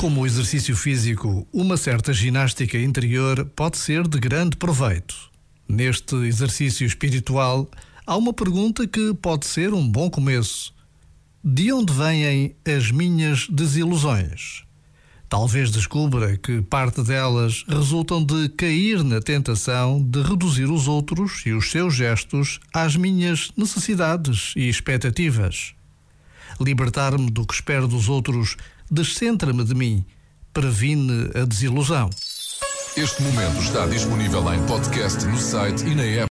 como o exercício físico, uma certa ginástica interior pode ser de grande proveito. Neste exercício espiritual, há uma pergunta que pode ser um bom começo. De onde vêm as minhas desilusões? Talvez descubra que parte delas resultam de cair na tentação de reduzir os outros e os seus gestos às minhas necessidades e expectativas. Libertar-me do que espero dos outros descentra-me de mim, previne a desilusão. Este momento está disponível em podcast no site e na app.